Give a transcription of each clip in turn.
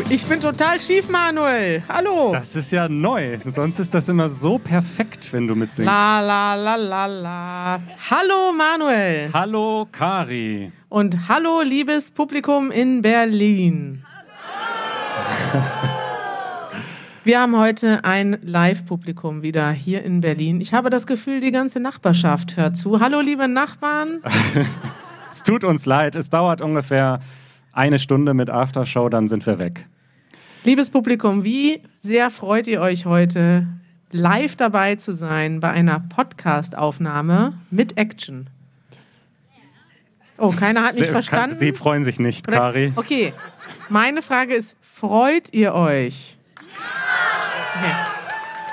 Oh, ich bin total schief, Manuel. Hallo. Das ist ja neu. Sonst ist das immer so perfekt, wenn du mitsingst. La la la la la. Hallo, Manuel. Hallo, Kari. Und hallo, liebes Publikum in Berlin. Wir haben heute ein Live-Publikum wieder hier in Berlin. Ich habe das Gefühl, die ganze Nachbarschaft hört zu. Hallo, liebe Nachbarn. es tut uns leid. Es dauert ungefähr eine Stunde mit Aftershow, dann sind wir weg. Liebes Publikum, wie sehr freut ihr euch heute, live dabei zu sein bei einer Podcast-Aufnahme mit Action? Oh, keiner hat mich Sie, verstanden. Sie freuen sich nicht, Kari. Okay, meine Frage ist, freut ihr euch? Okay.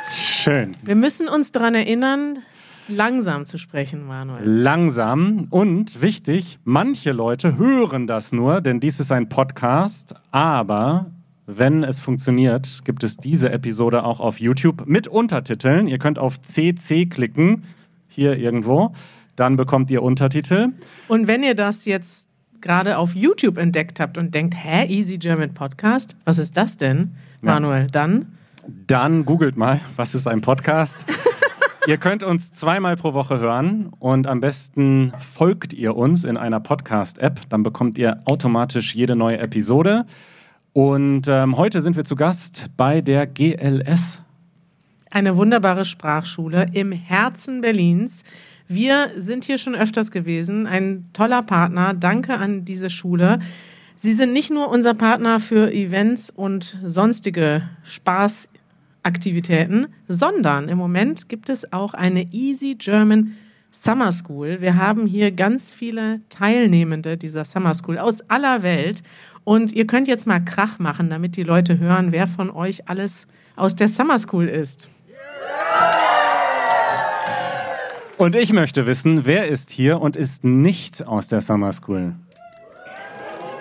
Schön. Wir müssen uns daran erinnern, langsam zu sprechen, Manuel. Langsam und wichtig, manche Leute hören das nur, denn dies ist ein Podcast, aber wenn es funktioniert, gibt es diese Episode auch auf YouTube mit Untertiteln. Ihr könnt auf CC klicken, hier irgendwo, dann bekommt ihr Untertitel. Und wenn ihr das jetzt gerade auf YouTube entdeckt habt und denkt, hä, Easy German Podcast, was ist das denn, Manuel? Ja. Dann? Dann googelt mal, was ist ein Podcast? Ihr könnt uns zweimal pro Woche hören und am besten folgt ihr uns in einer Podcast-App. Dann bekommt ihr automatisch jede neue Episode. Und ähm, heute sind wir zu Gast bei der GLS. Eine wunderbare Sprachschule im Herzen Berlins. Wir sind hier schon öfters gewesen. Ein toller Partner. Danke an diese Schule. Sie sind nicht nur unser Partner für Events und sonstige Spaß Aktivitäten, sondern im Moment gibt es auch eine Easy German Summer School. Wir haben hier ganz viele Teilnehmende dieser Summer School aus aller Welt. Und ihr könnt jetzt mal Krach machen, damit die Leute hören, wer von euch alles aus der Summer School ist. Und ich möchte wissen, wer ist hier und ist nicht aus der Summer School?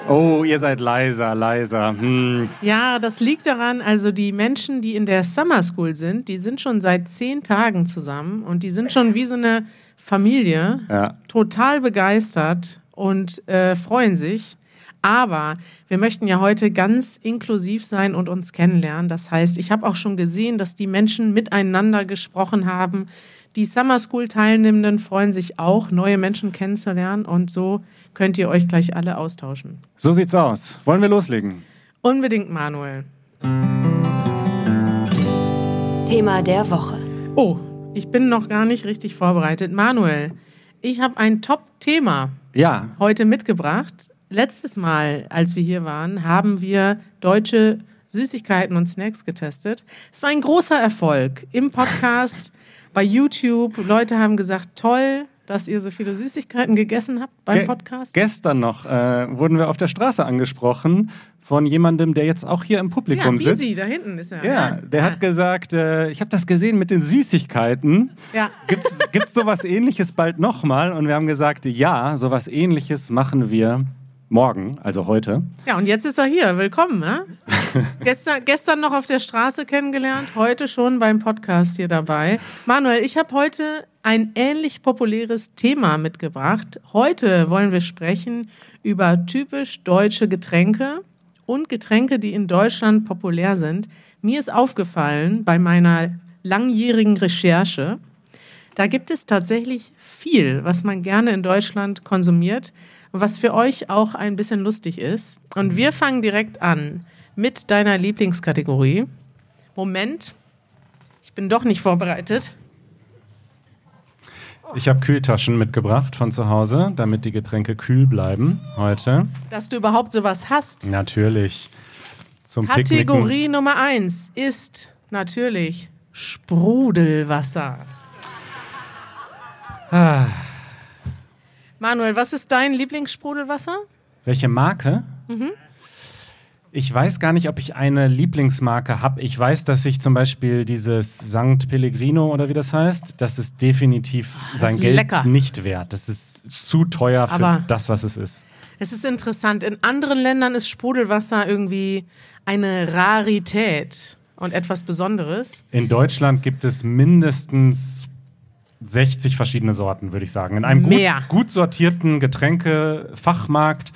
Oh, ihr seid leiser, leiser. Hm. Ja, das liegt daran, also die Menschen, die in der Summer School sind, die sind schon seit zehn Tagen zusammen und die sind schon wie so eine Familie, ja. total begeistert und äh, freuen sich. Aber wir möchten ja heute ganz inklusiv sein und uns kennenlernen. Das heißt, ich habe auch schon gesehen, dass die Menschen miteinander gesprochen haben, die Summer School Teilnehmenden freuen sich auch, neue Menschen kennenzulernen und so könnt ihr euch gleich alle austauschen. So sieht's aus. Wollen wir loslegen? Unbedingt, Manuel. Thema der Woche. Oh, ich bin noch gar nicht richtig vorbereitet. Manuel, ich habe ein Top-Thema ja. heute mitgebracht. Letztes Mal, als wir hier waren, haben wir deutsche Süßigkeiten und Snacks getestet. Es war ein großer Erfolg im Podcast bei YouTube. Leute haben gesagt, toll, dass ihr so viele Süßigkeiten gegessen habt beim Ge Podcast. Gestern noch äh, wurden wir auf der Straße angesprochen von jemandem, der jetzt auch hier im Publikum ja, Bisi, sitzt. da hinten ist er. Ja, der ja. hat gesagt, äh, ich habe das gesehen mit den Süßigkeiten. Ja. Gibt's, gibt's sowas ähnliches bald nochmal? Und wir haben gesagt, ja, sowas ähnliches machen wir morgen, also heute. Ja, und jetzt ist er hier. Willkommen. Ne? gestern, gestern noch auf der Straße kennengelernt, heute schon beim Podcast hier dabei. Manuel, ich habe heute ein ähnlich populäres Thema mitgebracht. Heute wollen wir sprechen über typisch deutsche Getränke und Getränke, die in Deutschland populär sind. Mir ist aufgefallen bei meiner langjährigen Recherche, da gibt es tatsächlich viel, was man gerne in Deutschland konsumiert was für euch auch ein bisschen lustig ist. Und wir fangen direkt an mit deiner Lieblingskategorie. Moment, ich bin doch nicht vorbereitet. Ich habe Kühltaschen mitgebracht von zu Hause, damit die Getränke kühl bleiben heute. Dass du überhaupt sowas hast. Natürlich. Zum Kategorie Picknicken. Nummer eins ist natürlich Sprudelwasser. Ah. Manuel, was ist dein Lieblingssprudelwasser? Welche Marke? Mhm. Ich weiß gar nicht, ob ich eine Lieblingsmarke habe. Ich weiß, dass ich zum Beispiel dieses St. Pellegrino oder wie das heißt, das ist definitiv oh, sein Geld lecker. nicht wert. Das ist zu teuer für Aber das, was es ist. Es ist interessant. In anderen Ländern ist Sprudelwasser irgendwie eine Rarität und etwas Besonderes. In Deutschland gibt es mindestens 60 verschiedene Sorten, würde ich sagen. In einem gut, gut, sortierten Getränkefachmarkt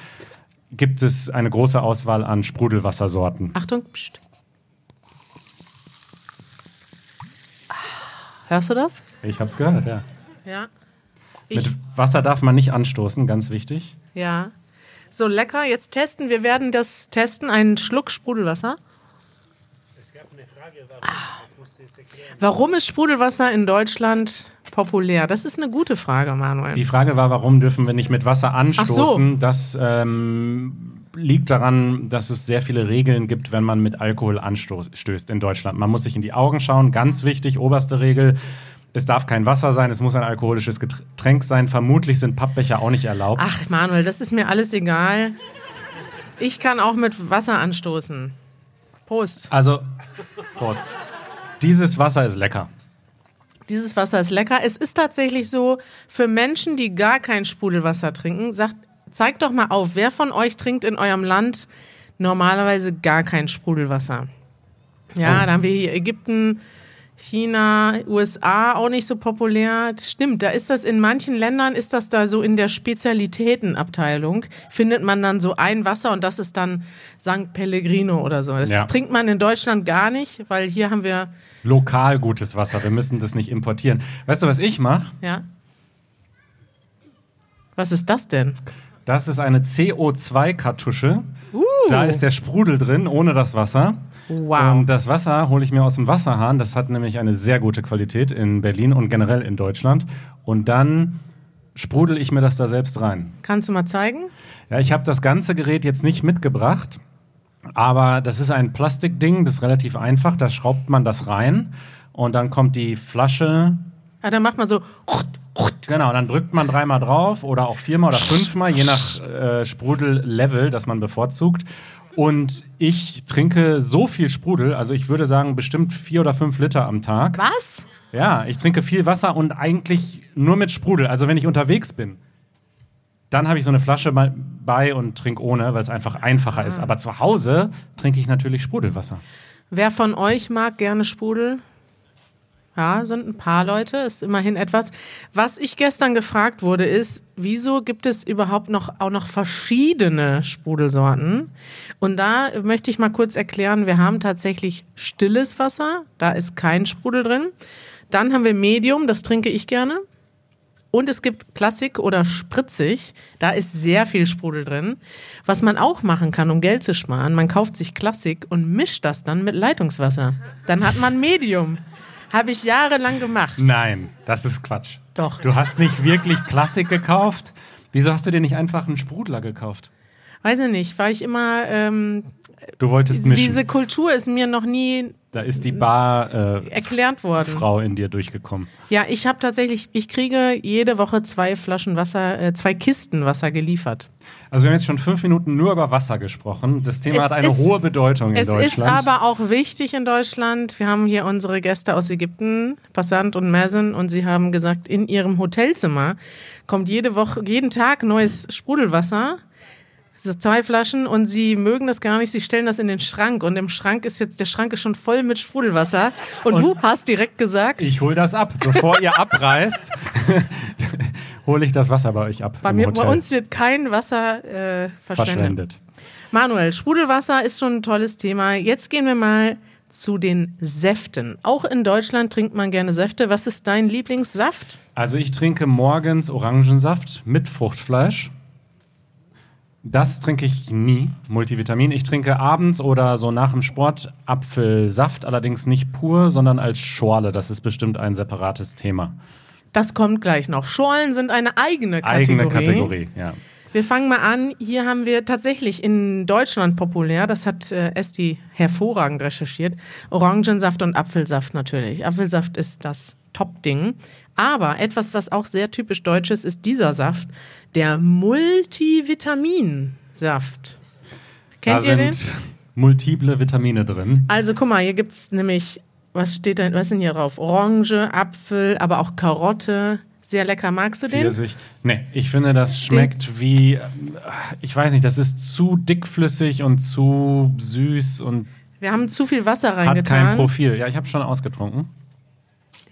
gibt es eine große Auswahl an Sprudelwassersorten. Achtung, pst. Hörst du das? Ich habe es gehört, ja. Ja. Ich, Mit Wasser darf man nicht anstoßen, ganz wichtig. ja. So lecker. Jetzt testen. Wir werden das testen. Einen Schluck Sprudelwasser. Ah. Warum ist Sprudelwasser in Deutschland populär? Das ist eine gute Frage, Manuel. Die Frage war, warum dürfen wir nicht mit Wasser anstoßen? so. Das ähm, liegt daran, dass es sehr viele Regeln gibt, wenn man mit Alkohol anstößt in Deutschland. Man muss sich in die Augen schauen, ganz wichtig, oberste Regel. Es darf kein Wasser sein, es muss ein alkoholisches Getränk sein. Vermutlich sind Pappbecher auch nicht erlaubt. Ach, Manuel, das ist mir alles egal. Ich kann auch mit Wasser anstoßen. Prost. Also, Prost. Dieses Wasser ist lecker. Dieses Wasser ist lecker. Es ist tatsächlich so, für Menschen, die gar kein Sprudelwasser trinken, sagt, zeigt doch mal auf, wer von euch trinkt in eurem Land normalerweise gar kein Sprudelwasser? Ja, Oh. da haben wir hier Ägypten, China, USA auch nicht so populär. Stimmt, da ist das in manchen Ländern ist das da so in der Spezialitätenabteilung findet man dann so ein Wasser und das ist dann St. Pellegrino oder so. Das Ja. trinkt man in Deutschland gar nicht, weil hier haben wir Lokal gutes Wasser. Wir müssen das nicht importieren. Weißt du, was ich mache? Ja. Was ist das denn? Das ist eine CO2-Kartusche. Uh. Da ist der Sprudel drin, ohne das Wasser. Wow. Und das Wasser hole ich mir aus dem Wasserhahn. Das hat nämlich eine sehr gute Qualität in Berlin und generell in Deutschland. Und dann sprudel ich mir das da selbst rein. Kannst du mal zeigen? Ja, ich habe das ganze Gerät jetzt nicht mitgebracht, aber das ist ein Plastikding, das ist relativ einfach. Da schraubt man das rein und dann kommt die Flasche. Ja, dann macht man so. Genau, dann drückt man dreimal drauf oder auch viermal oder fünfmal, je nach äh, Sprudellevel, das man bevorzugt. Und ich trinke so viel Sprudel, also ich würde sagen bestimmt vier oder fünf Liter am Tag. Was? Ja, ich trinke viel Wasser und eigentlich nur mit Sprudel. Also wenn ich unterwegs bin, dann habe ich so eine Flasche mal bei und trinke ohne, weil es einfach einfacher ist. Aber zu Hause trinke ich natürlich Sprudelwasser. Wer von euch mag gerne Sprudel? Ja, sind ein paar Leute, ist immerhin etwas. Was ich gestern gefragt wurde, ist, wieso gibt es überhaupt noch auch noch verschiedene Sprudelsorten? Und da möchte ich mal kurz erklären, wir haben tatsächlich stilles Wasser, da ist kein Sprudel drin. Dann haben wir Medium, das trinke ich gerne. Und es gibt Klassik oder spritzig, da ist sehr viel Sprudel drin. Was man auch machen kann, um Geld zu sparen, man kauft sich Klassik und mischt das dann mit Leitungswasser. Dann hat man Medium. Habe ich jahrelang gemacht. Nein, das ist Quatsch. Doch. Du hast nicht wirklich Klassik gekauft. Wieso hast du dir nicht einfach einen Sprudler gekauft? Weiß ich nicht, war ich immer. Ähm, Du wolltest mischen. diese Kultur ist mir noch nie da ist die Barfrau äh, erklärt worden. Frau in dir durchgekommen. Ja, ich habe tatsächlich, ich kriege jede Woche zwei Flaschen Wasser, äh, zwei Kisten Wasser geliefert. Also wir haben jetzt schon fünf Minuten nur über Wasser gesprochen. Das Thema Es hat eine ist- hohe Bedeutung in Es Deutschland. ist aber auch wichtig in Deutschland. Wir haben hier unsere Gäste aus Ägypten, Passant und Mazen, und sie haben gesagt, in ihrem Hotelzimmer kommt jede Woche, jeden Tag neues Sprudelwasser. Also zwei Flaschen und sie mögen das gar nicht. Sie stellen das in den Schrank und im Schrank ist jetzt der Schrank ist schon voll mit Sprudelwasser. Und, Und du hast direkt gesagt, Ich hole das ab. Bevor ihr abreist, hole ich das Wasser bei euch ab. bei, mir, bei uns wird kein Wasser äh, verschwendet. verschwendet. Manuel, Sprudelwasser ist schon ein tolles Thema. Jetzt gehen wir mal zu den Säften. Auch in Deutschland trinkt man gerne Säfte. Was ist dein Lieblingssaft? Also ich trinke morgens Orangensaft mit Fruchtfleisch. Das trinke ich nie, Multivitamin. Ich trinke abends oder so nach dem Sport Apfelsaft, allerdings nicht pur, sondern als Schorle. Das ist bestimmt ein separates Thema. Das kommt gleich noch. Schorlen sind eine eigene Kategorie. Eigene Kategorie, ja. Wir fangen mal an. Hier haben wir tatsächlich in Deutschland populär, das hat äh, Esti hervorragend recherchiert, Orangensaft und Apfelsaft natürlich. Apfelsaft ist das Top-Ding. Aber etwas, was auch sehr typisch deutsch ist, ist dieser Saft, der Multivitaminsaft. Kennt da ihr den? sind multiple Vitamine drin. Also guck mal, hier gibt es nämlich, was steht da, was ist denn hier drauf? Orange, Apfel, aber auch Karotte. Sehr lecker. Magst du den? Pfirsich. Nee, ich finde, das schmeckt wie, äh, ich weiß nicht, das ist zu dickflüssig und zu süß und Wir haben zu viel Wasser hat kein reingetan. Profil. Ja, ich habe schon ausgetrunken.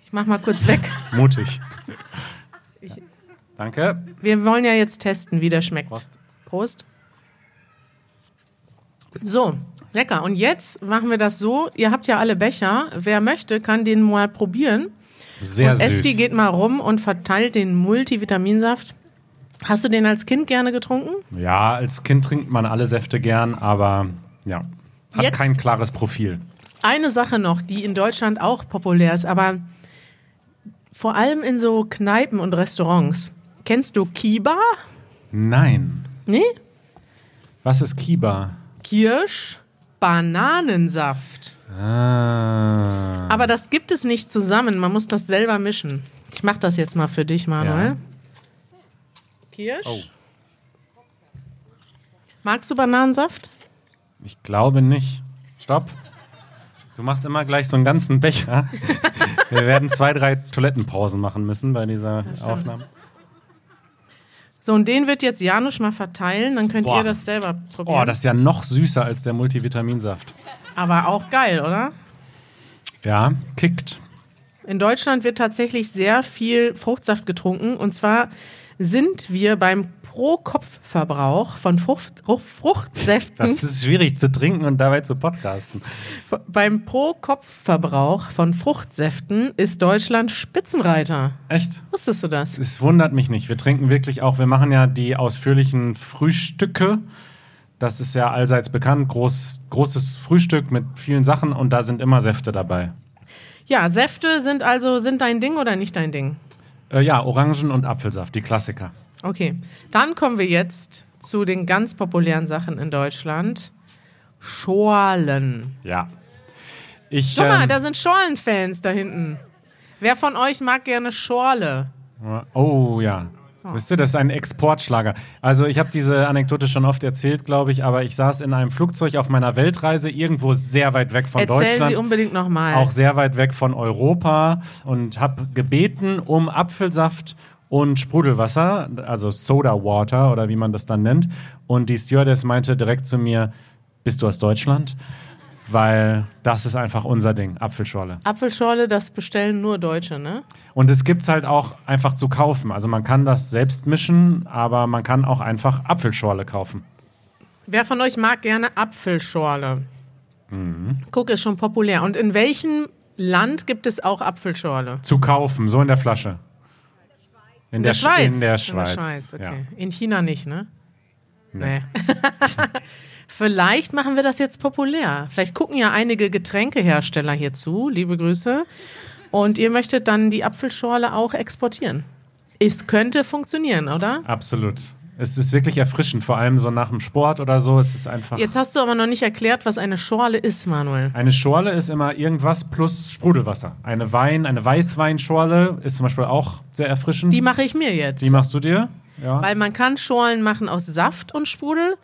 Ich mach mal kurz weg. Mutig. Ich- Danke. Wir wollen ja jetzt testen, wie der schmeckt. Prost. Prost. So, lecker. Und jetzt machen wir das so. Ihr habt ja alle Becher. Wer möchte, kann den mal probieren. Sehr und süß. Esti geht mal rum und verteilt den Multivitaminsaft. Hast du den als Kind gerne getrunken? Ja, als Kind trinkt man alle Säfte gern, aber ja, hat Jetzt- kein klares Profil. Eine Sache noch, die in Deutschland auch populär ist, aber vor allem in so Kneipen und Restaurants. Kennst du Kiba? Nein. Nee? Was ist Kiba? Kirsch, Bananensaft. Ah. Aber das gibt es nicht zusammen, man muss das selber mischen. Ich mach das jetzt mal für dich, Manuel. Ja. Kirsch. Oh. Magst du Bananensaft? Ich glaube nicht. Stopp. Du machst immer gleich so einen ganzen Becher. Wir werden zwei, drei Toilettenpausen machen müssen bei dieser. Aufnahme. So, und den wird jetzt Janusz mal verteilen, dann könnt Boah. ihr das selber probieren. Oh, das ist ja noch süßer als der Multivitaminsaft. Aber auch geil, oder? Ja, kickt. In Deutschland wird tatsächlich sehr viel Fruchtsaft getrunken. Und zwar sind wir beim Pro-Kopf-Verbrauch von Frucht, Frucht, Fruchtsäften. Das ist schwierig zu trinken und dabei zu podcasten. beim Pro-Kopf-Verbrauch von Fruchtsäften ist Deutschland Spitzenreiter. Echt? Wusstest du das? Es wundert mich nicht. Wir trinken wirklich auch, wir machen ja die ausführlichen Frühstücke. Das ist ja allseits bekannt. Groß, großes Frühstück mit vielen Sachen und da sind immer Säfte dabei. Ja, Säfte sind also sind dein Ding oder nicht dein Ding? Äh, ja, Orangen- und Apfelsaft, die Klassiker. Okay, dann kommen wir jetzt zu den ganz populären Sachen in Deutschland. Schorlen. Ja. Ich, Guck mal, ähm, da sind Schorlenfans da hinten. Wer von euch mag gerne Schorle? Oh ja. Wisst ihr, das ist ein Exportschlager. Also ich habe diese Anekdote schon oft erzählt, glaube ich, aber ich saß in einem Flugzeug auf meiner Weltreise irgendwo sehr weit weg von Erzähl Deutschland. sie unbedingt nochmal. auch sehr weit weg von Europa und habe gebeten um Apfelsaft und Sprudelwasser, also Soda Water oder wie man das dann nennt. Und die Stewardess meinte direkt zu mir, bist du aus Deutschland? Weil das ist einfach unser Ding, Apfelschorle. Apfelschorle, das bestellen nur Deutsche, ne? Und es gibt es halt auch einfach zu kaufen. Also man kann das selbst mischen, aber man kann auch einfach Apfelschorle kaufen. Wer von euch mag gerne Apfelschorle? Mhm. Guck, ist schon populär. Und in welchem Land gibt es auch Apfelschorle? Zu kaufen, so in der Flasche. In, der Sch- Schweiz. In der Schweiz. In der Schweiz, okay. ja. In China nicht, ne? Nee. Vielleicht machen wir das jetzt populär. Vielleicht gucken ja einige Getränkehersteller hier zu. Liebe Grüße. Und ihr möchtet dann die Apfelschorle auch exportieren. Es könnte funktionieren, oder? Absolut. Es ist wirklich erfrischend, vor allem so nach dem Sport oder so. Es ist einfach. Jetzt hast du aber noch nicht erklärt, was eine Schorle ist, Manuel. Eine Schorle ist immer irgendwas plus Sprudelwasser. Eine Wein, eine Weißweinschorle ist zum Beispiel auch sehr erfrischend. Die mache ich mir jetzt. Die machst du dir? Ja. Weil man kann Schorlen machen aus Saft und Sprudel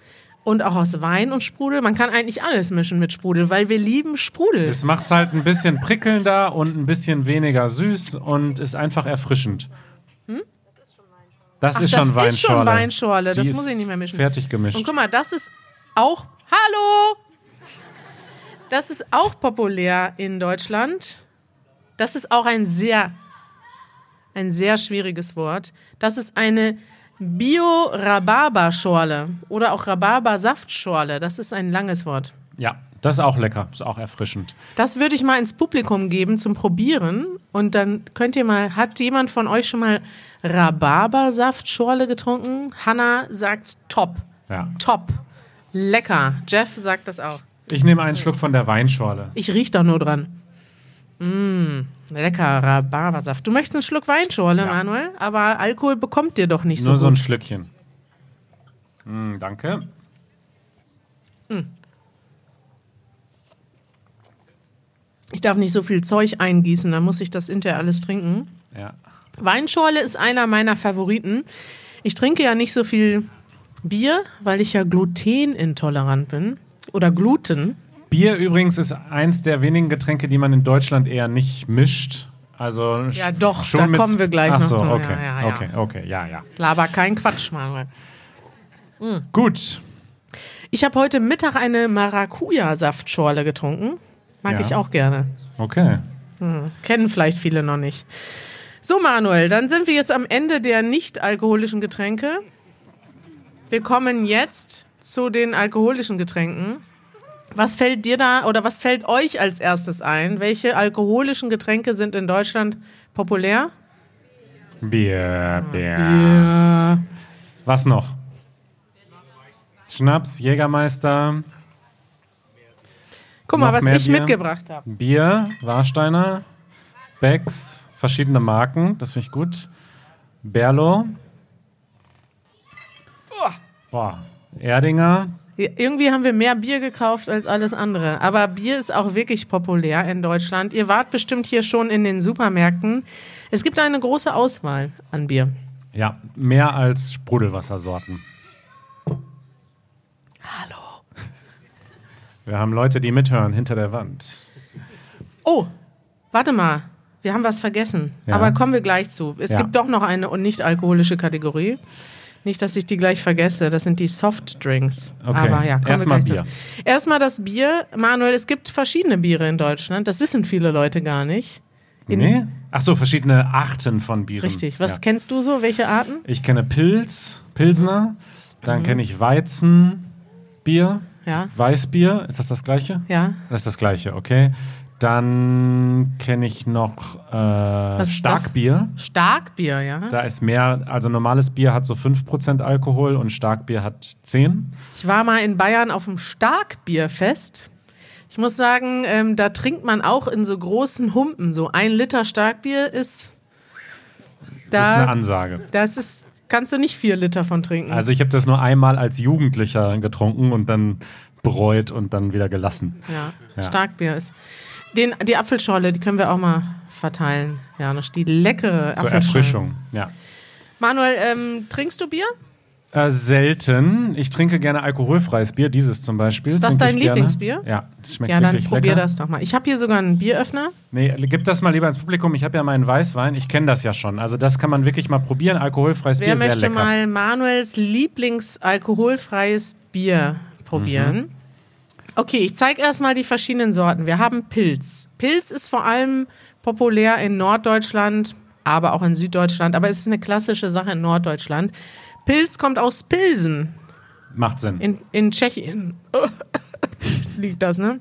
und auch aus Wein und Sprudel. Man kann eigentlich alles mischen mit Sprudel, weil wir lieben Sprudel. Es macht es halt ein bisschen prickelnder und ein bisschen weniger süß und ist einfach erfrischend. Das Ach, ist das schon ist Weinschorle. schon Weinschorle. Das Die muss ist ich nicht mehr mischen. Fertig gemischt. Und guck mal, das ist auch. Hallo! Das ist auch populär in Deutschland. Das ist auch ein sehr, ein sehr schwieriges Wort. Das ist eine Bio-Rhabarber-Schorle oder auch Rhabarber-Saftschorle. Das ist ein langes Wort. Ja, das ist auch lecker. Ist auch erfrischend. Das würde ich mal ins Publikum geben zum Probieren. Und dann könnt ihr mal, hat jemand von euch schon mal Rhabarbersaftschorle getrunken? Hanna sagt top. Ja. Top. Lecker. Jeff sagt das auch. Ich nehme einen Schluck von der Weinschorle. Ich riech doch nur dran. Mmh, lecker Rhabarbersaft. Du möchtest einen Schluck Weinschorle, Ja. Manuel, aber Alkohol bekommt ihr doch nicht so Nur so ein. Schlückchen. Mm, danke. Ich darf nicht so viel Zeug eingießen, dann muss ich das hinterher alles trinken. Ja. Weinschorle ist einer meiner Favoriten. Ich trinke ja nicht so viel Bier, weil ich ja glutenintolerant bin. Oder Gluten. Bier übrigens ist eins der wenigen Getränke, die man in Deutschland eher nicht mischt. Also Ja, doch, schon da kommen wir gleich Ach noch so, zu. Okay, Ja, ja, ja. okay, okay, ja, ja. Laber kein Quatsch, Manuel. Gut. Ich habe heute Mittag eine Maracuja-Saftschorle getrunken. Mag Ja. ich auch gerne. Okay. Kennen vielleicht viele noch nicht. So, Manuel, dann sind wir jetzt am Ende der nicht alkoholischen Getränke. Wir kommen jetzt zu den alkoholischen Getränken. Was fällt dir da oder was fällt euch als erstes ein? Welche alkoholischen Getränke sind in Deutschland populär? Bier, Bier. Ja. Was noch? Schnaps, Jägermeister, Guck mal, was ich Bier? mitgebracht habe. Bier, Warsteiner, Becks, verschiedene Marken, das finde ich gut. Berlo. Boah. Erdinger. Irgendwie haben wir mehr Bier gekauft als alles andere. Aber Bier ist auch wirklich populär in Deutschland. Ihr wart bestimmt hier schon in den Supermärkten. Es gibt eine große Auswahl an Bier. Ja, mehr als Sprudelwassersorten. Wir haben Leute, die mithören hinter der Wand. Oh, warte mal. Wir haben was vergessen. Ja. Aber kommen wir gleich zu. Es Ja. gibt doch noch eine und nicht alkoholische Kategorie. Nicht, dass ich die gleich vergesse. Das sind die Softdrinks. Okay. Aber ja, kommen Erstmal wir gleich Bier. zu. Erstmal das Bier. Manuel, es gibt verschiedene Biere in Deutschland. Das wissen viele Leute gar nicht. In- nee? Ach so, verschiedene Arten von Bieren. Richtig. Was Ja. kennst du so? Welche Arten? Ich kenne Pilz, Pilsner. Dann Mhm. kenne ich Weizenbier, Ja. Weißbier. Ist das das gleiche? Ja. Das ist das gleiche, okay. Dann kenne ich noch äh, ist das? Starkbier. Starkbier, ja. Da ist mehr, also normales Bier hat so 5% Alkohol und Starkbier hat 10. Ich war mal in Bayern auf dem Starkbierfest. Ich muss sagen, ähm, da trinkt man auch in so großen Humpen. So ein Liter Starkbier ist. Das ist eine Da, Ansage. das ist, kannst du nicht vier Liter von trinken. Also ich habe das nur einmal als Jugendlicher getrunken und dann bereut und dann wieder gelassen. ja, Ja. Starkbier ist. Den, die Apfelschorle, die können wir auch mal verteilen, Janusz. Die leckere Zur Apfelschorle. Erfrischung, ja. Manuel, ähm, trinkst du Bier? Äh, selten. Ich trinke gerne alkoholfreies Bier, dieses zum Beispiel. Ist das dein ich gerne. Lieblingsbier? Ja, das schmeckt Ja, dann wirklich probier lecker. das doch mal. Ich habe hier sogar einen Bieröffner. Nee, gib das mal lieber ins Publikum. Ich habe ja meinen Weißwein. Ich kenne das ja schon. Also das kann man wirklich mal probieren. Alkoholfreies Wer Bier, sehr möchte lecker. mal Manuels Lieblingsalkoholfreies Bier probieren? Mhm. Okay, ich zeige erstmal die verschiedenen Sorten. Wir haben Pilz. Pilz ist vor allem populär in Norddeutschland, aber auch in Süddeutschland. Aber es ist eine klassische Sache in Norddeutschland. Pilz kommt aus Pilsen Macht Sinn. in, in Tschechien. Liegt das, ne?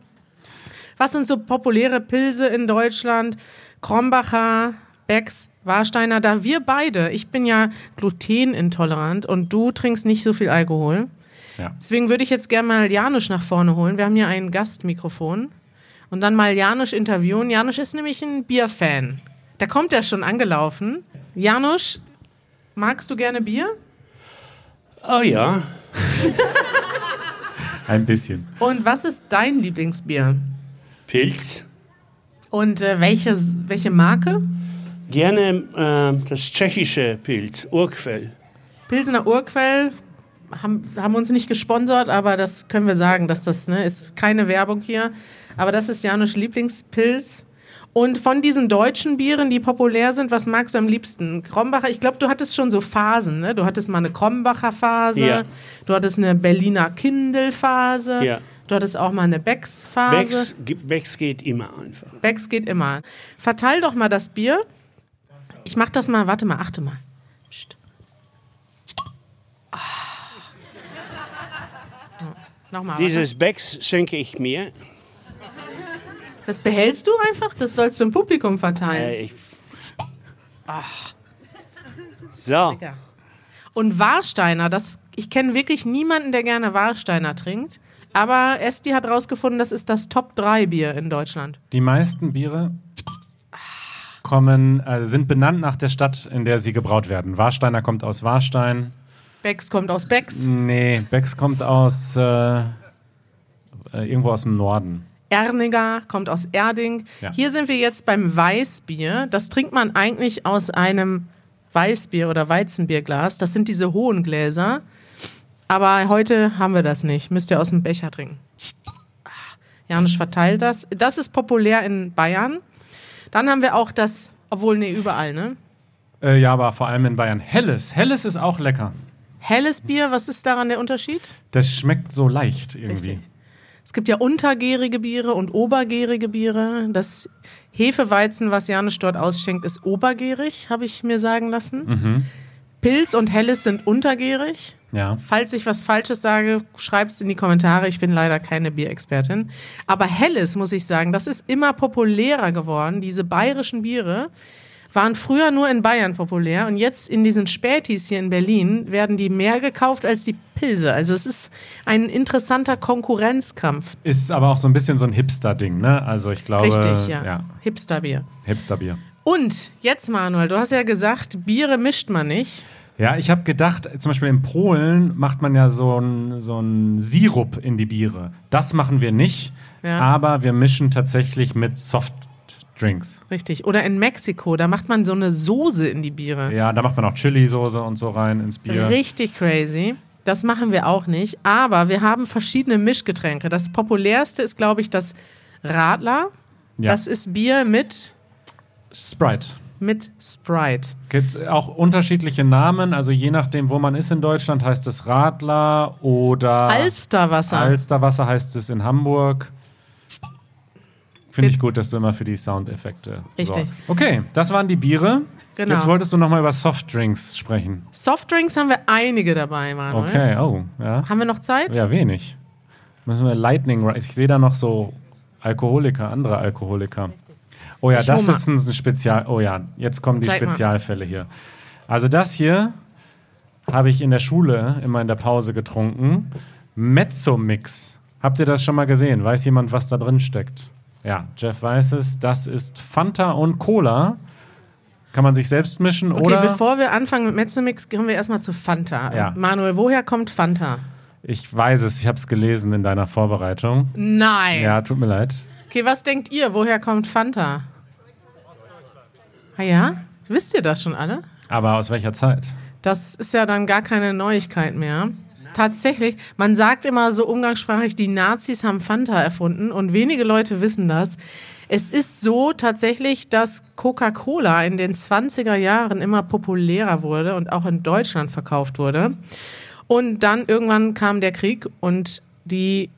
Was sind so populäre Pilze in Deutschland? Krombacher, Becks, Warsteiner. Da wir beide, ich bin ja glutenintolerant und du trinkst nicht so viel Alkohol. Ja. Deswegen würde ich jetzt gerne mal Janusz nach vorne holen. Wir haben hier ein Gastmikrofon. Und dann mal Janusz interviewen. Janusz ist nämlich ein Bierfan. Da kommt er schon angelaufen. Janusz, magst du gerne Bier? Oh ja, Ein bisschen. Und was ist dein Lieblingsbier? Pilz. Und äh, welche, welche Marke? Gerne äh, das tschechische Pilz, Urquell. Pilsener Urquell haben, haben uns nicht gesponsert, aber das können wir sagen, dass das ne, ist keine Werbung hier. Aber das ist Janusz Lieblingspilz. Und von diesen deutschen Bieren, die populär sind, was magst du am liebsten? Krombacher, ich glaube, du hattest schon so Phasen. Ne? Du hattest mal eine Krombacher Phase, Ja. du hattest eine Berliner Kindel-Phase, Ja. du hattest auch mal eine Becks-Phase. Becks, Becks geht immer einfach. Becks geht immer. Verteil doch mal das Bier. Ich mach das mal, warte mal, achte mal. Psst. Ah. Ja, Nochmal. Dieses Becks schenke ich mir. Das behältst du einfach? Das sollst du im Publikum verteilen. Äh, ich so, Ja. Und Warsteiner, das, ich kenne wirklich niemanden, der gerne Warsteiner trinkt. Aber Esti hat rausgefunden, das ist das Top-3-Bier in Deutschland. Die meisten Biere kommen, äh, sind benannt nach der Stadt, in der sie gebraut werden. Warsteiner kommt aus Warstein. Becks kommt aus Becks. Nee, Becks kommt aus äh, äh, irgendwo aus dem Norden. Erniger kommt aus Erding. Ja. Hier sind wir jetzt beim Weißbier. Das trinkt man eigentlich aus einem Weißbier- oder Weizenbierglas. Das sind diese hohen Gläser. Aber heute haben wir das nicht. Müsst ihr aus dem Becher trinken. Ah, Janusz verteilt das. Das ist populär in Bayern. Dann haben wir auch das, obwohl, nee, überall, ne? Äh, ja, aber vor allem in Bayern. Helles. Helles ist auch lecker. Helles Bier, was ist daran der Unterschied? Das schmeckt so leicht irgendwie. Richtig. Es gibt ja untergärige Biere und obergärige Biere. Das Hefeweizen, was Janusz dort ausschenkt, ist obergärig, habe ich mir sagen lassen. Mhm. Pilz und Helles sind untergärig. Ja. Falls ich was Falsches sage, schreib's in die Kommentare. Ich bin leider keine Bierexpertin. Aber Helles, muss ich sagen, das ist immer populärer geworden. Diese bayerischen Biere waren früher nur in Bayern populär und jetzt in diesen Spätis hier in Berlin werden die mehr gekauft als die Pilze. Also es ist ein interessanter Konkurrenzkampf. Ist aber auch so ein bisschen so ein Hipster-Ding, ne? Also ich glaube. Richtig, ja. ja Hipsterbier. Hipster-Bier. Und jetzt, Manuel, du hast ja gesagt, Biere mischt man nicht. Ja, ich habe gedacht, zum Beispiel in Polen macht man ja so einen so Sirup in die Biere. Das machen wir nicht, Ja. aber wir mischen tatsächlich mit Softdrinks. Richtig. Oder in Mexiko, da macht man so eine Soße in die Biere. Ja, da macht man auch Chili-Soße und so rein ins Bier. Richtig crazy. Das machen wir auch nicht. Aber wir haben verschiedene Mischgetränke. Das populärste ist, glaube ich, das Radler. Ja. Das ist Bier mit, Sprite. mit Sprite. Gibt auch unterschiedliche Namen, also je nachdem, wo man ist in Deutschland, heißt es Radler oder Alsterwasser. Alsterwasser heißt es in Hamburg. Finde ich gut, dass du immer für die Soundeffekte Richtig. sorgst. Okay, das waren die Biere. Genau. Jetzt wolltest du nochmal über Softdrinks sprechen. Softdrinks haben wir einige dabei, Manuel. Okay, oh, ja. Haben wir noch Zeit? Ja, wenig. Müssen wir Lightning Ri- Ich sehe da noch so Alkoholiker, andere Alkoholiker. Oh ja, Ich das mal. ist ein Spezial. Oh ja, jetzt kommen die Zeig mal. Spezialfälle hier. Also das hier habe ich in der Schule immer in der Pause getrunken. Mezzo-Mix. Habt ihr das schon mal gesehen? Weiß jemand, was da drin steckt? Ja, Jeff weiß es. Das ist Fanta und Cola. Kann man sich selbst mischen Okay, oder bevor wir anfangen mit Mezzomix, gehen wir erstmal zu Fanta. Ja. Manuel, woher kommt Fanta? ich weiß es, ich habe es gelesen in deiner Vorbereitung. Nein. Ja, tut mir leid. Okay, was denkt ihr? Woher kommt Fanta? Ah ja? Wisst ihr das schon alle? Aber aus welcher Zeit? Das ist ja dann gar keine Neuigkeit mehr. Tatsächlich, man sagt immer so umgangssprachlich, die Nazis haben Fanta erfunden und wenige Leute wissen das. Es ist so tatsächlich, dass Coca-Cola in den 20er Jahren immer populärer wurde und auch in Deutschland verkauft wurde. Und dann irgendwann kam der Krieg und die,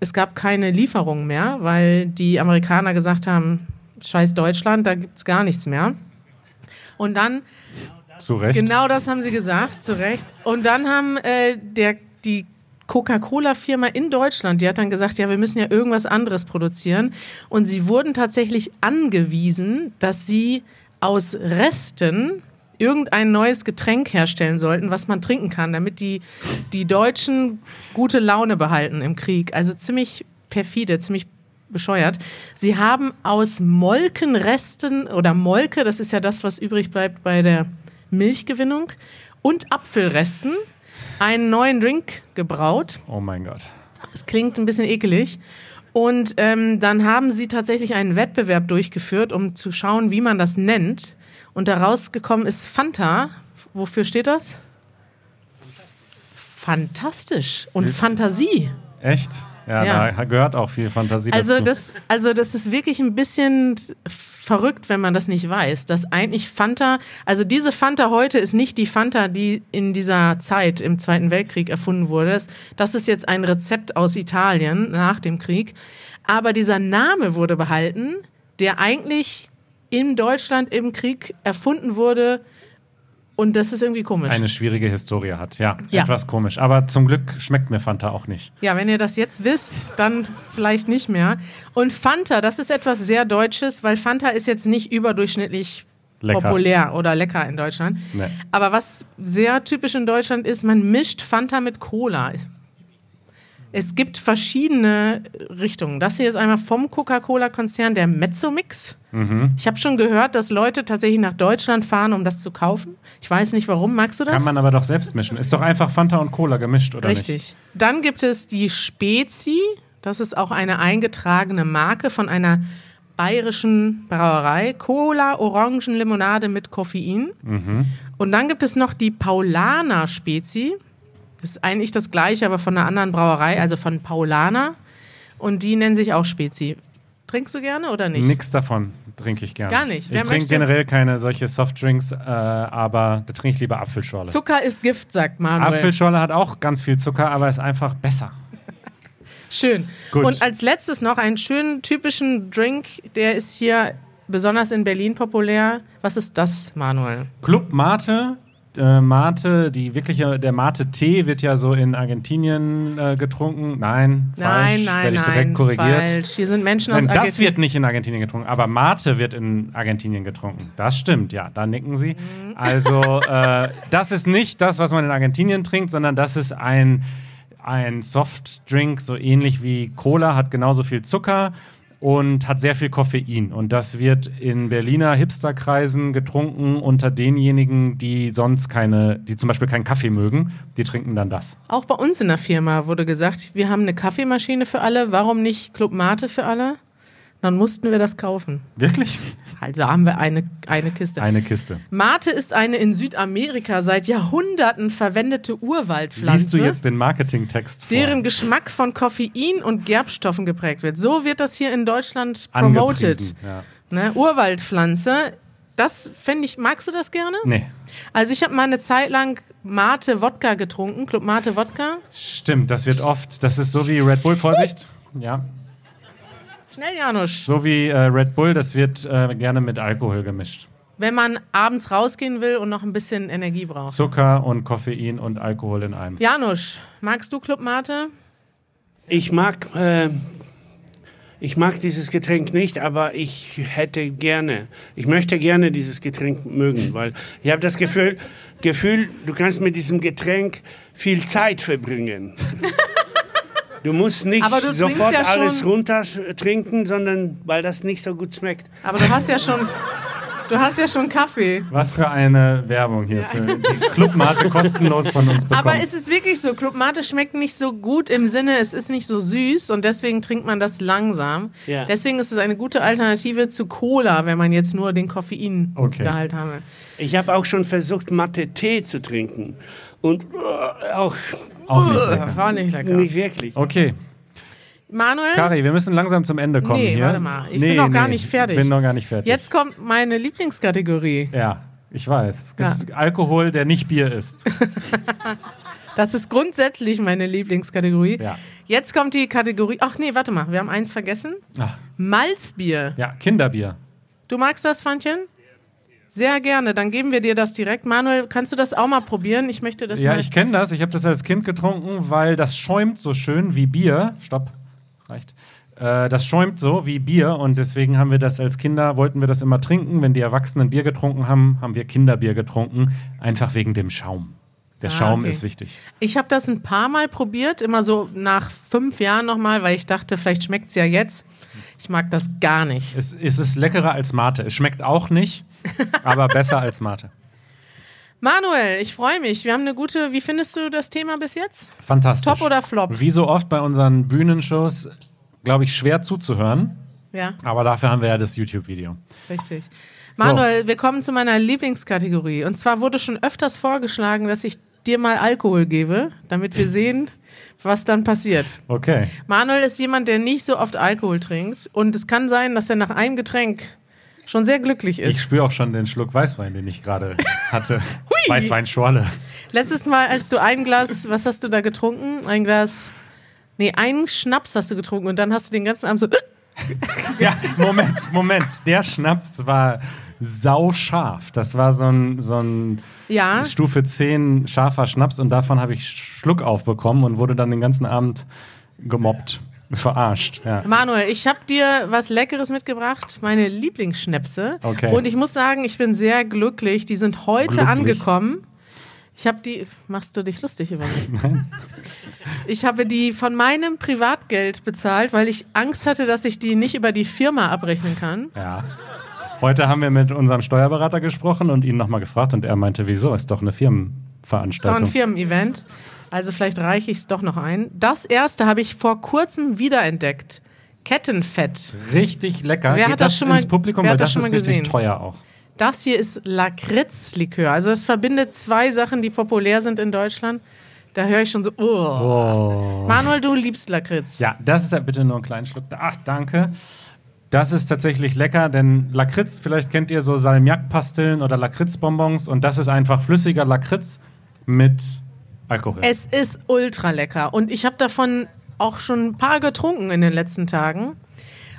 es gab keine Lieferung mehr, weil die Amerikaner gesagt haben, scheiß Deutschland, da gibt's gar nichts mehr. Und dann Zu Recht. Genau das haben sie gesagt, zu Recht. Und dann haben äh, der, die Coca-Cola-Firma in Deutschland, die hat dann gesagt, ja, wir müssen ja irgendwas anderes produzieren. Und sie wurden tatsächlich angewiesen, dass sie aus Resten irgendein neues Getränk herstellen sollten, was man trinken kann, damit die, die Deutschen gute Laune behalten im Krieg. Also ziemlich perfide, ziemlich bescheuert. Sie haben aus Molkenresten oder Molke, das ist ja das, was übrig bleibt bei der Milchgewinnung, und Apfelresten einen neuen Drink gebraut. Oh mein Gott. Das klingt ein bisschen ekelig. Und ähm, dann haben sie tatsächlich einen Wettbewerb durchgeführt, um zu schauen, wie man das nennt. Und daraus gekommen ist Fanta. Wofür steht das? Fantastisch. Und Fantasie. Echt? Ja, Ja. da gehört auch viel Fantasie Also dazu. das, also das ist wirklich ein bisschen verrückt, wenn man das nicht weiß. Dass eigentlich Fanta, also diese Fanta heute ist nicht die Fanta, die in dieser Zeit im Zweiten Weltkrieg erfunden wurde. Das- Das ist jetzt ein Rezept aus Italien nach dem Krieg. Aber dieser Name wurde behalten, der eigentlich in Deutschland im Krieg erfunden wurde. Und das ist irgendwie komisch. eine schwierige Historie hat. Ja, Ja. etwas komisch. Aber zum Glück schmeckt mir Fanta auch nicht. Ja, wenn ihr das jetzt wisst, dann vielleicht nicht mehr. Und Fanta, das ist etwas sehr Deutsches, weil Fanta ist jetzt nicht überdurchschnittlich Lecker. populär oder lecker in Deutschland. Nee. Aber was sehr typisch in Deutschland ist, man mischt Fanta mit Cola. Es gibt verschiedene Richtungen. Das hier ist einmal vom Coca-Cola-Konzern der Mezzo-Mix. Mhm. Ich habe schon gehört, dass Leute tatsächlich nach Deutschland fahren, um das zu kaufen. Ich weiß nicht warum. Magst du das? Kann man aber doch selbst mischen. Ist doch einfach Fanta und Cola gemischt, oder nicht? Richtig. Dann gibt es die Spezi. Das ist auch eine eingetragene Marke von einer bayerischen Brauerei. Cola Orangenlimonade mit Koffein. Mhm. Und dann gibt es noch die Paulaner Spezi. Ist eigentlich das gleiche, aber von einer anderen Brauerei, also von Paulaner. Und die nennen sich auch Spezi. Trinkst du gerne oder nicht? Nix davon trinke ich gerne. Gar nicht. Ich Wer trinke möchte- generell keine solche Softdrinks, äh, aber da trinke ich lieber Apfelschorle. Zucker ist Gift, sagt Manuel. Apfelschorle hat auch ganz viel Zucker, aber ist einfach besser. Schön. Gut. Und als letztes noch einen schönen typischen Drink, der ist hier besonders in Berlin populär. Was ist das, Manuel? Club Mate äh, Mate, die wirkliche, der Mate-Tee wird ja so in Argentinien äh, getrunken. Nein, Nein, falsch, nein, werde ich nein. direkt korrigiert. Falsch. Hier sind Menschen aus Nein, das Argentinien. wird nicht in Argentinien getrunken, aber Mate wird in Argentinien getrunken. Das stimmt, ja, da nicken Sie. Mhm. Also, äh, das ist nicht das, was man in Argentinien trinkt, sondern das ist ein, ein Softdrink, so ähnlich wie Cola, hat genauso viel Zucker und hat sehr viel Koffein. Und das wird in Berliner Hipsterkreisen getrunken unter denjenigen, die sonst keine, die zum Beispiel keinen Kaffee mögen, die trinken dann das. Auch bei uns in der Firma wurde gesagt, wir haben eine Kaffeemaschine für alle, warum nicht Club Mate für alle? Dann mussten wir das kaufen. Wirklich? Also haben wir eine, eine Kiste. Eine Kiste. Mate ist eine in Südamerika seit Jahrhunderten verwendete Urwaldpflanze, Liest du jetzt den Marketingtext vor? deren Geschmack von Koffein und Gerbstoffen geprägt wird. So wird das hier in Deutschland promoted. Ja. Ne? Urwaldpflanze. Das fände ich, magst du das gerne? Nee, Also ich habe mal eine Zeit lang Mate Wodka getrunken, Club Mate Wodka. stimmt, das wird oft, das ist so wie Red Bull, Vorsicht. Ja, Schnell, Janusz. so wie äh, Red Bull, das wird äh, gerne mit Alkohol gemischt. Wenn man abends rausgehen will und noch ein bisschen Energie braucht. Zucker und Koffein und Alkohol in einem. Janusz, magst du Club Mate? Ich mag, äh, ich mag dieses Getränk nicht, aber ich hätte gerne, ich möchte gerne dieses Getränk mögen, weil ich habe das Gefühl, Gefühl, du kannst mit diesem Getränk viel Zeit verbringen. Du musst nicht Aber du sofort ja alles runter trinken, sondern weil das nicht so gut schmeckt. Aber du hast ja schon, du hast ja schon Kaffee. Was für eine Werbung hier für die Clubmate kostenlos von uns bekommen. Aber ist es wirklich so? Club Mate schmeckt nicht so gut im Sinne, es ist nicht so süß und deswegen trinkt man das langsam. Ja. Deswegen ist es eine gute Alternative zu Cola, wenn man jetzt nur den Koffeingehalt Okay. habe. Ich habe auch schon versucht, Mathe-Tee zu trinken. Und äh, auch auch nicht lecker. War nicht lecker. nicht wirklich. Okay, Manuel, Kari, wir müssen langsam zum Ende kommen Nee, hier. warte mal. Ich bin noch gar nicht fertig. Ich bin noch gar nicht fertig. jetzt kommt meine Lieblingskategorie. Ja, ich weiß. Es gibt Alkohol, der nicht Bier ist. Das ist grundsätzlich meine Lieblingskategorie. Ja. Jetzt kommt die Kategorie. Ach nee, warte mal, wir haben eins vergessen. Ach, Malzbier. ja, Kinderbier. Du magst das, Fantchen? Sehr gerne, dann geben wir dir das direkt. Manuel, kannst du das auch mal probieren? Ich möchte das Ja, ich kenne das. Ich habe das als Kind getrunken, weil das schäumt so schön wie Bier. Stopp, reicht. Äh, das schäumt so wie Bier und deswegen haben wir das als Kinder, wollten wir das immer trinken. Wenn die Erwachsenen Bier getrunken haben, haben wir Kinderbier getrunken. Einfach wegen dem Schaum. Der Ah, Schaum okay. ist wichtig. Ich habe das ein paar Mal probiert, immer so nach fünf Jahren nochmal, weil ich dachte, vielleicht schmeckt es ja jetzt. Ich mag das gar nicht. Es, es ist leckerer als Mate. Es schmeckt auch nicht, aber besser als Mate. Manuel, ich freue mich. Wir haben eine gute. Wie findest du das Thema bis jetzt? Fantastisch. Top oder Flop? Wie so oft bei unseren Bühnenshows, glaube ich, schwer zuzuhören. Ja, Aber dafür haben wir ja das YouTube-Video. richtig. So. Manuel, wir kommen zu meiner Lieblingskategorie. Und zwar wurde schon öfters vorgeschlagen, dass ich dir mal Alkohol gebe, damit wir sehen, was dann passiert. Okay. Manuel ist jemand, der nicht so oft Alkohol trinkt. Und es kann sein, dass er nach einem Getränk schon sehr glücklich ist. Ich spüre auch schon den Schluck Weißwein, den ich gerade hatte. Weißweinschorle. Letztes Mal, als du ein Glas, was hast du da getrunken? Ein Glas, nee, einen Schnaps hast du getrunken und dann hast du den ganzen Abend so, Ja, Moment, Moment. Der Schnaps war sauscharf. Das war so ein, so ein ja, Stufe 10 scharfer Schnaps und davon habe ich Schluck aufbekommen und wurde dann den ganzen Abend gemobbt. Verarscht, ja. Manuel, ich habe dir was Leckeres mitgebracht, meine Lieblingsschnäpse. Okay. Und ich muss sagen, ich bin sehr glücklich. Die sind heute Glücklich? angekommen. Ich habe die, machst du dich lustig über mich? Ich habe die von meinem Privatgeld bezahlt, weil ich Angst hatte, dass ich die nicht über die Firma abrechnen kann. Ja. Heute haben wir mit unserem Steuerberater gesprochen und ihn nochmal gefragt und er meinte, wieso? Ist doch eine Das war ein. Firmen-Event. Also vielleicht reiche ich es doch noch ein. Das erste habe ich vor kurzem wiederentdeckt. Kettenfett. richtig lecker. Wer Geht hat das das schon mal- ins Publikum, weil das das schon ist mal richtig gesehen? teuer auch. Das hier ist Lakritzlikör. Also es verbindet zwei Sachen, die populär sind in Deutschland. Da höre ich schon so, oh. Oh. Manuel, du liebst Lakritz. Ja, das ist ja bitte nur ein kleinen Schluck. Ach, danke. Das ist tatsächlich lecker, denn Lakritz, vielleicht kennt ihr so Salmiak-Pastillen oder Lakritzbonbons und das ist einfach flüssiger Lakritz mit Alkohol. Es ist ultra lecker. Und ich habe davon auch schon ein paar getrunken in den letzten Tagen.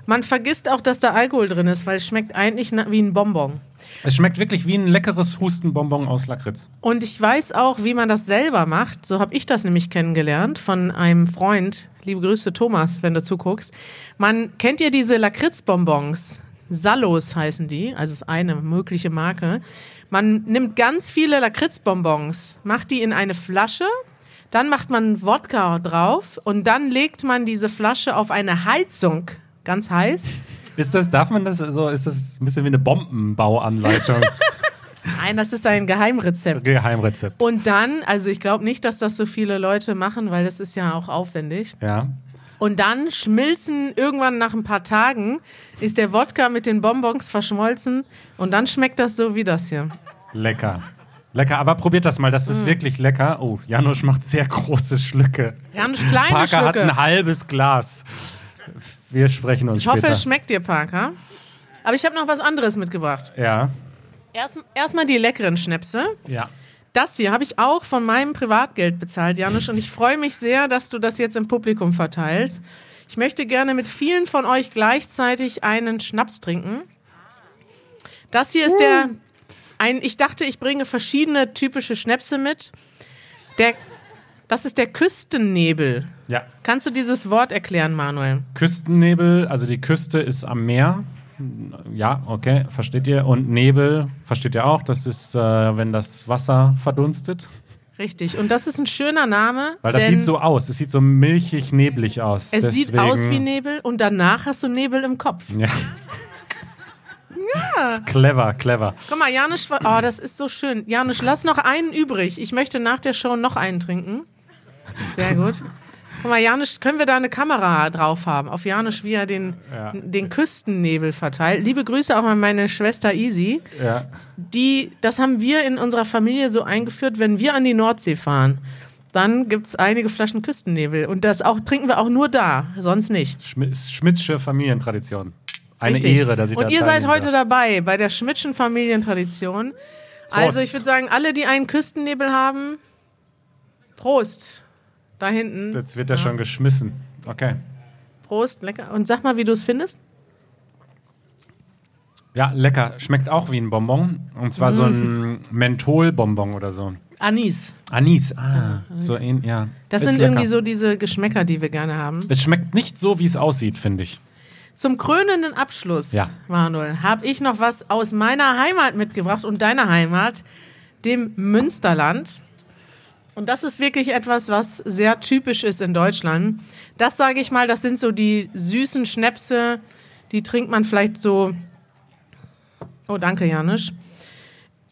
Man vergisst auch, dass da Alkohol drin ist, weil es schmeckt eigentlich wie ein Bonbon. Es schmeckt wirklich wie ein leckeres Hustenbonbon aus Lakritz. Und ich weiß auch, wie man das selber macht. So habe ich das nämlich kennengelernt von einem Freund. Liebe Grüße, Thomas, wenn du zuguckst. Man kennt ihr diese Lakritzbonbons? Sallos heißen die, also ist eine mögliche Marke. Man nimmt ganz viele Lakritzbonbons, macht die in eine Flasche, dann macht man Wodka drauf und dann legt man diese Flasche auf eine Heizung, ganz heiß. Ist das, darf man das so, ist das ein bisschen wie eine Bombenbauanleitung? Nein, das ist ein Geheimrezept. Geheimrezept. Und dann, also ich glaube nicht, dass das so viele Leute machen, weil das ist ja auch aufwendig. Ja. Und dann schmilzen irgendwann nach ein paar Tagen, ist der Wodka mit den Bonbons verschmolzen und dann schmeckt das so wie das hier. Lecker. Lecker, aber probiert das mal, das Mm. ist wirklich lecker. Oh, Janusz macht sehr große Schlücke. Ganz kleine Parker hat Schlücke. ein halbes Glas. Wir sprechen uns Ich hoffe, später. es schmeckt dir, Parker. Aber ich habe noch was anderes mitgebracht. ja, Erst, erstmal die leckeren Schnäpse. ja. Das hier habe ich auch von meinem Privatgeld bezahlt, Janusz, und ich freue mich sehr, dass du das jetzt im Publikum verteilst. Ich möchte gerne mit vielen von euch gleichzeitig einen Schnaps trinken. Das hier ist der, ein, ich dachte, ich bringe verschiedene typische Schnäpse mit. Der, das ist der Küstennebel. Ja. Kannst du dieses Wort erklären, Manuel? Küstennebel, also die Küste ist am Meer. Ja, okay, versteht ihr? Und Nebel, versteht ihr auch? Das ist, äh, wenn das Wasser verdunstet. Richtig. Und das ist ein schöner Name. Weil das sieht so aus. Es sieht so milchig, neblig aus. Es sieht Deswegen- aus wie Nebel und danach hast du Nebel im Kopf. Ja. ja. Ist clever, clever. Guck mal, Janusz, oh, das ist so schön. Janusz, lass noch einen übrig. Ich möchte nach der Show noch einen trinken. Sehr gut. Guck mal, Janusz, können wir da eine Kamera drauf haben? Auf Janusz, wie er den, Ja. den Küstennebel verteilt. Liebe Grüße auch an meine Schwester Easy. Ja. Die, das haben wir in unserer Familie so eingeführt, wenn wir an die Nordsee fahren. Dann gibt es einige Flaschen Küstennebel. Und das auch, trinken wir auch nur da, sonst nicht. Schmi- Schmidtsche Familientradition. Eine Richtig. Ehre, dass ich da Und ihr seid heute darf. dabei bei der Schmidtschen Familientradition. Also Prost. ich würde sagen, alle, die einen Küstennebel haben, Prost. Da hinten. Jetzt wird er schon geschmissen. Okay. Prost, lecker. Und sag mal, wie du es findest. Ja, lecker. Schmeckt auch wie ein Bonbon. Und zwar so ein Mentholbonbon oder so. Anis. Anis, ah. So ähnlich, ja. Das Ist sind lecker. irgendwie so diese Geschmäcker, die wir gerne haben. Es schmeckt nicht so, wie es aussieht, finde ich. Zum krönenden Abschluss, Ja. Manuel, habe ich noch was aus meiner Heimat mitgebracht und deiner Heimat, dem Münsterland. Und das ist wirklich etwas, was sehr typisch ist in Deutschland. Das sage ich mal, das sind so die süßen Schnäpse, die trinkt man vielleicht so. Oh, danke, Janusz.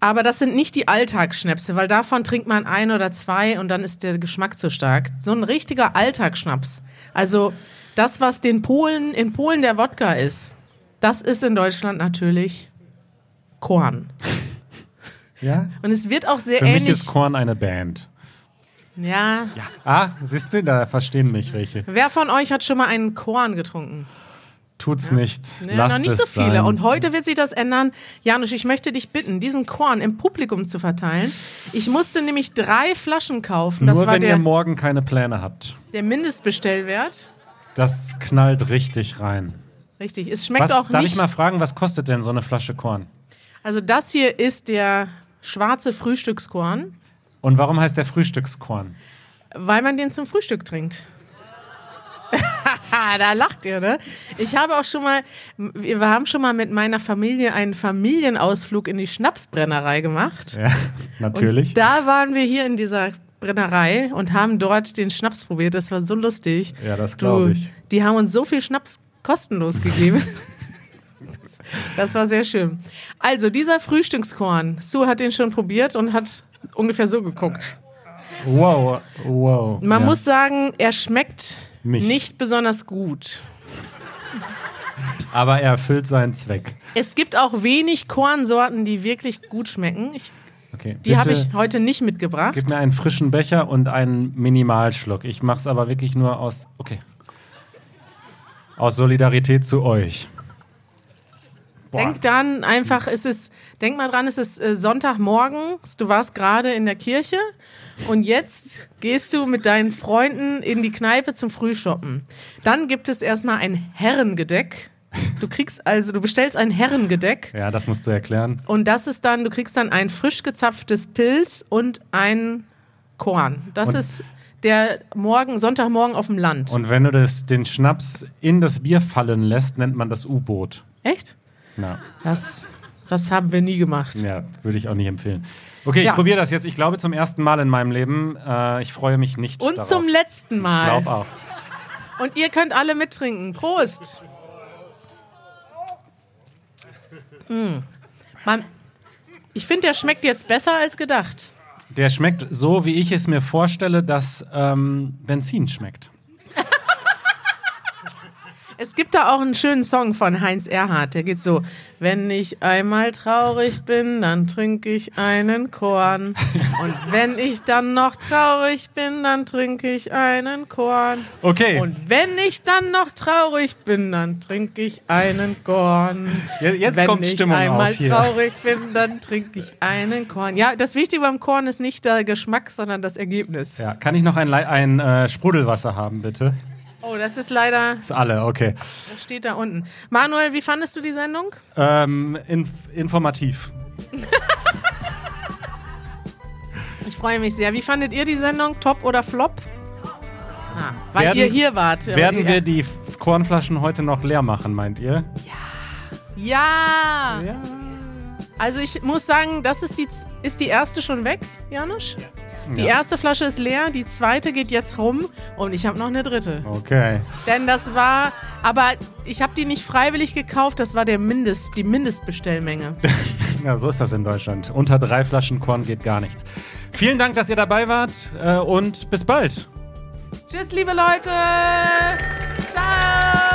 Aber das sind nicht die Alltagsschnäpse, weil davon trinkt man ein oder zwei und dann ist der Geschmack zu stark. So ein richtiger Alltagsschnaps. Also das, was den Polen, in Polen der Wodka ist, das ist in Deutschland natürlich Korn. Ja? Und es wird auch sehr Für mich ähnlich. ist Korn eine Band. Ja. Ja. Ah, siehst du, da verstehen mich welche. Wer von euch hat schon mal einen Korn getrunken? Tut's nicht. Ja, Lasst noch nicht so viele. Sein. Und heute wird sich das ändern. Janusz, ich möchte dich bitten, diesen Korn im Publikum zu verteilen. Ich musste nämlich drei Flaschen kaufen. Das Nur war wenn der, ihr morgen keine Pläne habt. der Mindestbestellwert. Das knallt richtig rein. Richtig. Es schmeckt Was, auch darf nicht. ich mal fragen, was kostet denn so eine Flasche Korn? Also das hier ist der schwarze Frühstückskorn, Und warum heißt der Frühstückskorn? weil man den zum Frühstück trinkt. da lacht ihr, ne? Ich habe auch schon mal, wir haben schon mal mit meiner Familie einen Familienausflug in die Schnapsbrennerei gemacht. Ja, natürlich. Und da waren wir hier in dieser Brennerei und haben dort den Schnaps probiert. Das war so lustig. Ja, das glaube ich. Die haben uns so viel Schnaps kostenlos gegeben. das war sehr schön. Also, dieser Frühstückskorn, Sue hat den schon probiert und hat ungefähr so geguckt. Wow, wow. Man ja. muss sagen, er schmeckt Nicht. nicht. besonders gut. Aber er erfüllt seinen Zweck. Es gibt auch wenig Kornsorten, die wirklich gut schmecken. Ich, Okay. die habe ich heute nicht mitgebracht. Gib mir einen frischen Becher und einen Minimalschluck. Ich mache es aber wirklich nur aus. Okay. Aus Solidarität zu euch. Boah. Denk dann einfach, es ist, denk mal dran, es ist äh, Sonntagmorgen, du warst gerade in der Kirche und jetzt gehst du mit deinen Freunden in die Kneipe zum Frühshoppen. Dann gibt es erstmal ein Herrengedeck Du kriegst also, du bestellst ein Herrengedeck Ja, das musst du erklären. und das ist dann, du kriegst dann ein frisch gezapftes Pilz und ein Korn. Das Und- ist der Morgen, Sonntagmorgen auf dem Land. Und wenn du das, den Schnaps in das Bier fallen lässt, nennt man das U-Boot. Echt? Na, Das, das haben wir nie gemacht. ja, würde ich auch nicht empfehlen. Okay, Ja. ich probiere das jetzt. Ich glaube zum ersten Mal in meinem Leben. Äh, ich freue mich nicht Und darauf. zum letzten Ich Mal. glaube auch. Und ihr könnt alle mittrinken. Prost. Mm. Man, ich finde, der schmeckt jetzt besser als gedacht. Der schmeckt so, wie ich es mir vorstelle, dass ähm, Benzin schmeckt. Es gibt da auch einen schönen Song von Heinz Erhardt, der geht so: Wenn ich einmal traurig bin, dann trinke ich einen Korn. Und wenn ich dann noch traurig bin, dann trinke ich einen Korn. Okay, Und wenn ich dann noch traurig bin, dann trinke ich einen Korn. Je- jetzt wenn kommt ich Stimmung einmal auf hier. traurig bin, dann trinke ich einen Korn. Ja, das Wichtige beim Korn ist nicht der Geschmack, sondern das Ergebnis. ja, kann ich noch ein, ein äh, Sprudelwasser haben, bitte? Oh, das ist leider, Das alle, okay. das steht da unten. Manuel, wie fandest du die Sendung? Ähm, inf informativ. Ich freue mich sehr. Wie fandet ihr die Sendung? Top oder Flop? Ah, weil Werden- ihr hier wart. Werden wir die Kornflaschen heute noch leer machen, meint ihr? Ja! Ja. Also ich muss sagen, das ist die, ist die erste schon weg, Janusz? Die Ja. erste Flasche ist leer, die zweite geht jetzt rum und ich habe noch eine dritte. Okay. Denn das war, aber ich habe die nicht freiwillig gekauft, das war der Mindest, die Mindestbestellmenge. Ja, so ist das in Deutschland. Unter drei Flaschen Korn geht gar nichts. Vielen Dank, dass ihr dabei wart äh, und bis bald. Tschüss, liebe Leute! Ciao!